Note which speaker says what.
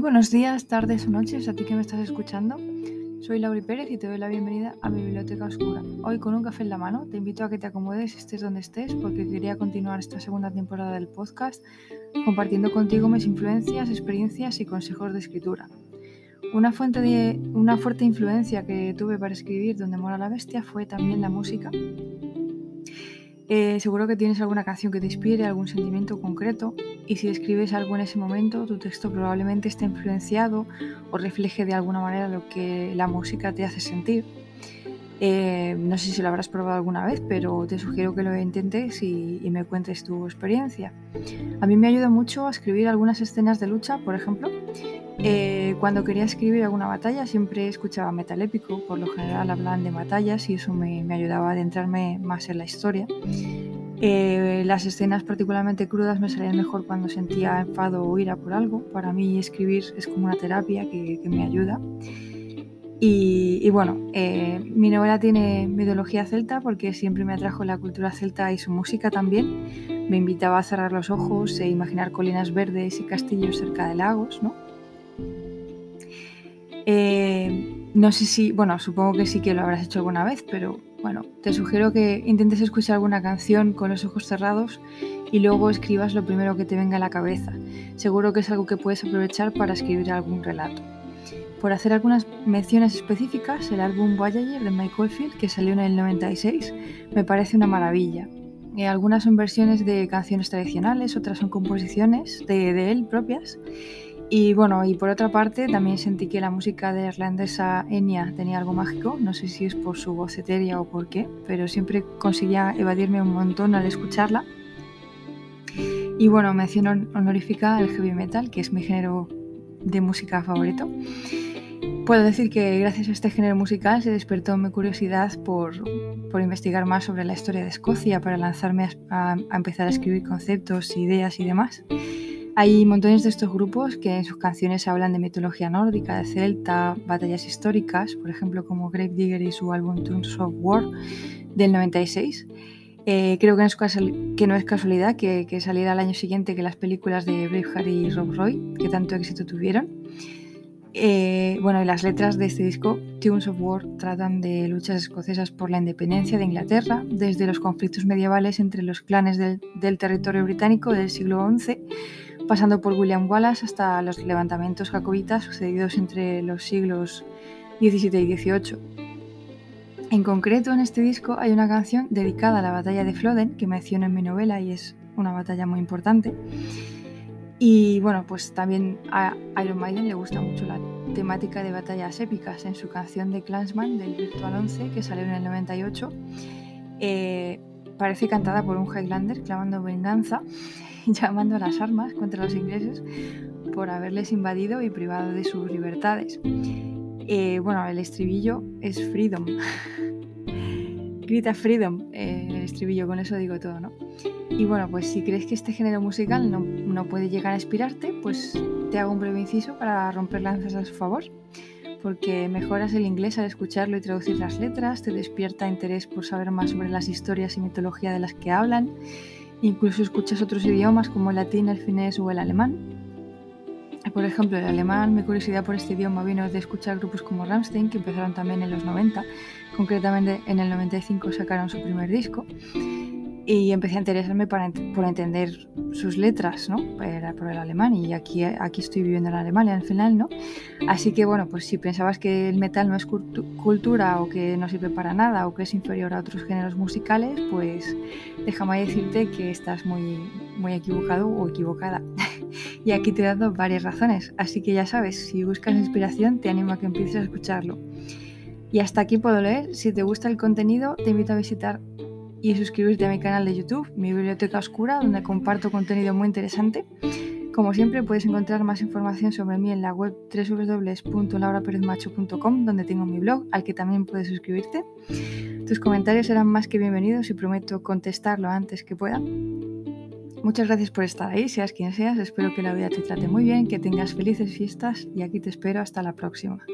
Speaker 1: Muy buenos días, tardes o noches a ti que me estás escuchando. Soy Lauri Pérez y te doy la bienvenida a mi biblioteca oscura. Hoy con un café en la mano te invito a que te acomodes estés donde estés porque quería continuar esta segunda temporada del podcast compartiendo contigo mis influencias, experiencias y consejos de escritura. Una, fuente de, una fuerte influencia que tuve para escribir Donde mora la bestia fue también la música eh, seguro que tienes alguna canción que te inspire, algún sentimiento concreto y si escribes algo en ese momento, tu texto probablemente esté influenciado o refleje de alguna manera lo que la música te hace sentir. Eh, no sé si lo habrás probado alguna vez, pero te sugiero que lo intentes y, y, me cuentes tu experiencia. A mí me ayuda mucho a escribir algunas escenas de lucha, por ejemplo, eh, cuando quería escribir alguna batalla siempre escuchaba metal épico, por lo general hablaban de batallas y eso me, ayudaba a adentrarme más en la historia. Eh, las escenas particularmente crudas me salían mejor cuando sentía enfado o ira por algo. Para mí escribir es como una terapia que, me ayuda. Y, bueno, eh, mi novela tiene metodología celta porque siempre me atrajo la cultura celta y su música también. Me invitaba a cerrar los ojos e imaginar colinas verdes y castillos cerca de lagos, ¿no? Eh, no sé si, bueno, supongo que sí que lo habrás hecho alguna vez, pero bueno, te sugiero que intentes escuchar alguna canción con los ojos cerrados y luego escribas lo primero que te venga a la cabeza. Seguro que es algo que puedes aprovechar para escribir algún relato. Por hacer algunas menciones específicas, el álbum Voyager de Michael Field, que salió en el 96, me parece una maravilla. Eh, algunas son versiones de canciones tradicionales, otras son composiciones de, de él propias. Y bueno, y por otra parte también sentí que la música de irlandesa Enya tenía algo mágico, no sé si es por su voz etérea o por qué, pero siempre conseguía evadirme un montón al escucharla. Y bueno, mención honorífica el heavy metal, que es mi género de música favorito. Puedo decir que gracias a este género musical se despertó mi curiosidad por, por investigar más sobre la historia de Escocia para lanzarme a, a empezar a escribir conceptos, ideas y demás. Hay montones de estos grupos que en sus canciones hablan de mitología nórdica, de celta, batallas históricas, por ejemplo como Grave Digger y su álbum Tunes of War del 96. Eh, creo que no, es que no es casualidad que, saliera al año siguiente que las películas de Braveheart y Rob Roy, que tanto éxito tuvieron. Eh, bueno, y las letras de este disco, Tunes of War, tratan de luchas escocesas por la independencia de Inglaterra, desde los conflictos medievales entre los clanes del, del territorio británico del siglo XI pasando por William Wallace hasta los levantamientos jacobitas sucedidos entre los siglos XVII y XVIII. En concreto, en este disco hay una canción dedicada a la batalla de Flodden, que menciono en mi novela y es una batalla muy importante. Y bueno, pues también a Iron Maiden le gusta mucho la temática de batallas épicas en su canción de Clansman del Virtual 11, que salió en el 98. Eh, parece cantada por un Highlander clamando venganza llamando a las armas contra los ingleses por haberles invadido y privado de sus libertades. Eh, bueno, el estribillo es freedom. Grita freedom, eh, el estribillo, con eso digo todo, ¿no? Y bueno, pues si crees que este género musical no, no puede llegar a inspirarte, pues te hago un breve inciso para romper lanzas a su favor porque mejoras el inglés al escucharlo y traducir las letras, te despierta interés por saber más sobre las historias y mitología de las que hablan Incluso escuchas otros idiomas como el latín, el finés o el alemán. Por ejemplo, el alemán, mi curiosidad por este idioma vino de escuchar grupos como Rammstein, que empezaron también en los 90. Concretamente, en el 95 sacaron su primer disco y empecé a interesarme para, por entender sus letras, ¿no? Era por el alemán y aquí, aquí estoy viviendo en Alemania al final, ¿no? Así que bueno, pues si pensabas que el metal no es cultura o que no sirve para nada o que es inferior a otros géneros musicales, pues déjame decirte que estás muy, muy equivocado o equivocada. y aquí te he dado varias razones, así que ya sabes, si buscas inspiración te animo a que empieces a escucharlo. Y hasta aquí puedo leer. Si te gusta el contenido, te invito a visitar y suscribirte a mi canal de YouTube, mi biblioteca oscura, donde comparto contenido muy interesante. Como siempre, puedes encontrar más información sobre mí en la web www.lauraperezmacho.com, donde tengo mi blog, al que también puedes suscribirte. Tus comentarios serán más que bienvenidos y prometo contestarlo antes que pueda. Muchas gracias por estar ahí, seas quien seas. Espero que la vida te trate muy bien, que tengas felices fiestas y aquí te espero hasta la próxima.